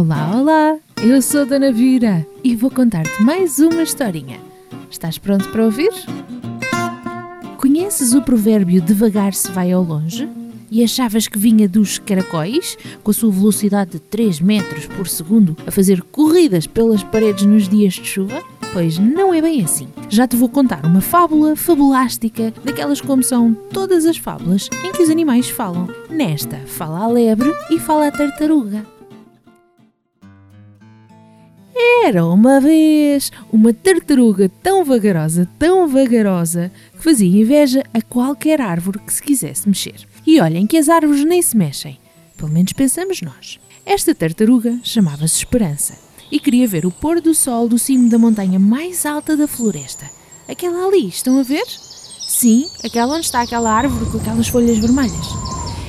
Olá, olá! Eu sou Dona Vira e vou contar-te mais uma historinha. Estás pronto para ouvir? Conheces o provérbio devagar se vai ao longe? E achavas que vinha dos caracóis, com a sua velocidade de 3 metros por segundo, a fazer corridas pelas paredes nos dias de chuva? Pois não é bem assim. Já te vou contar uma fábula fabulástica, daquelas como são todas as fábulas em que os animais falam. Nesta, fala a lebre e fala a tartaruga. Era uma vez uma tartaruga tão vagarosa, tão vagarosa, que fazia inveja a qualquer árvore que se quisesse mexer. E olhem que as árvores nem se mexem, pelo menos pensamos nós. Esta tartaruga chamava-se Esperança e queria ver o pôr do sol do cimo da montanha mais alta da floresta. Aquela ali, estão a ver? Sim, aquela onde está aquela árvore com aquelas folhas vermelhas.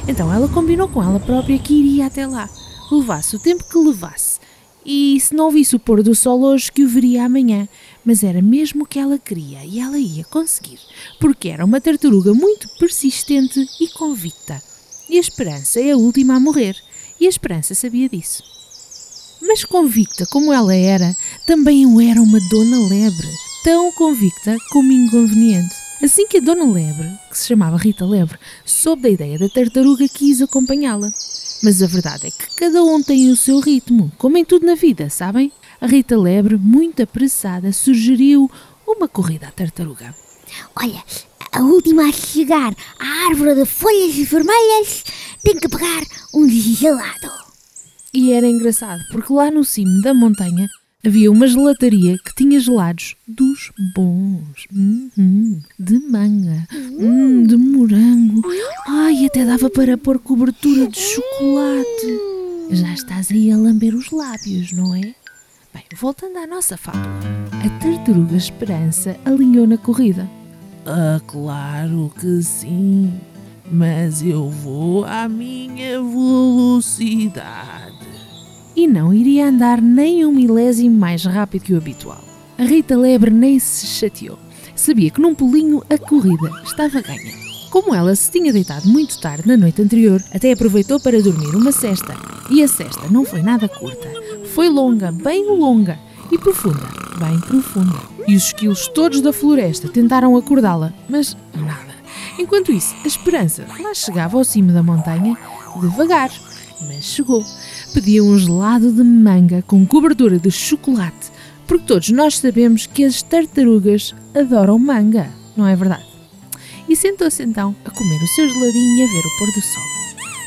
Então ela combinou com ela própria que iria até lá, levasse o tempo que levasse e se não visse o pôr do sol hoje, que o veria amanhã. Mas era mesmo o que ela queria e ela ia conseguir, porque era uma tartaruga muito persistente e convicta. E a esperança é a última a morrer, e a esperança sabia disso. Mas convicta como ela era, também o era uma Dona Lebre, tão convicta como inconveniente. Assim que a Dona Lebre, que se chamava Rita Lebre, soube da ideia da tartaruga, quis acompanhá-la. Mas a verdade é que cada um tem o seu ritmo, como em tudo na vida, sabem? A Rita Lebre, muito apressada, sugeriu uma corrida à tartaruga. Olha, a última a chegar à árvore de folhas vermelhas tem que pegar um gelado. E era engraçado, porque lá no cimo da montanha havia uma gelataria que tinha gelados dos bons. Uhum, de manga, hum, de morango. Ai, até dava para pôr cobertura de chocolate. Já estás aí a lamber os lábios, não é? Bem, voltando à nossa fábula. A tartaruga Esperança alinhou na corrida. Ah, claro que sim. Mas eu vou à minha velocidade e não iria andar nem um milésimo mais rápido que o habitual. A Rita Lebre nem se chateou. Sabia que num pulinho a corrida estava ganha. Como ela se tinha deitado muito tarde na noite anterior, até aproveitou para dormir uma cesta. E a cesta não foi nada curta. Foi longa, bem longa, e profunda, bem profunda. E os esquilos todos da floresta tentaram acordá-la, mas nada. Enquanto isso, a esperança lá chegava ao cimo da montanha, devagar, mas chegou pedia um gelado de manga com cobertura de chocolate, porque todos nós sabemos que as tartarugas adoram manga, não é verdade? E sentou-se então a comer o seu geladinho e a ver o pôr do sol.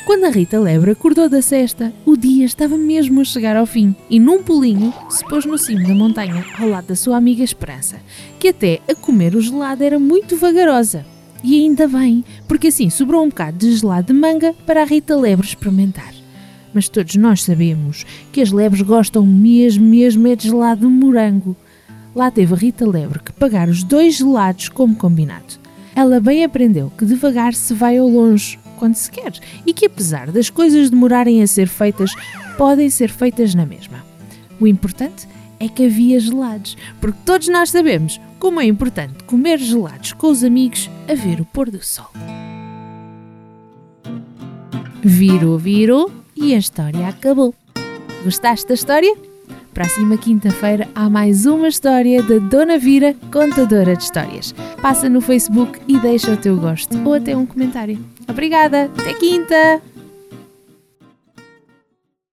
Quando a Rita Lebre acordou da cesta, o dia estava mesmo a chegar ao fim e, num pulinho, se pôs no cimo da montanha, ao lado da sua amiga Esperança, que até a comer o gelado era muito vagarosa. E ainda bem, porque assim sobrou um bocado de gelado de manga para a Rita Lebre experimentar mas todos nós sabemos que as lebres gostam mesmo, mesmo é de gelado de morango. Lá teve a Rita Lebre que pagar os dois gelados como combinado. Ela bem aprendeu que devagar se vai ao longe quando se quer e que apesar das coisas demorarem a ser feitas, podem ser feitas na mesma. O importante é que havia gelados, porque todos nós sabemos como é importante comer gelados com os amigos a ver o pôr do sol. Virou, virou e a história acabou. Gostaste da história? Próxima quinta-feira há mais uma história da Dona Vira, contadora de histórias. Passa no Facebook e deixa o teu gosto ou até um comentário. Obrigada, até quinta!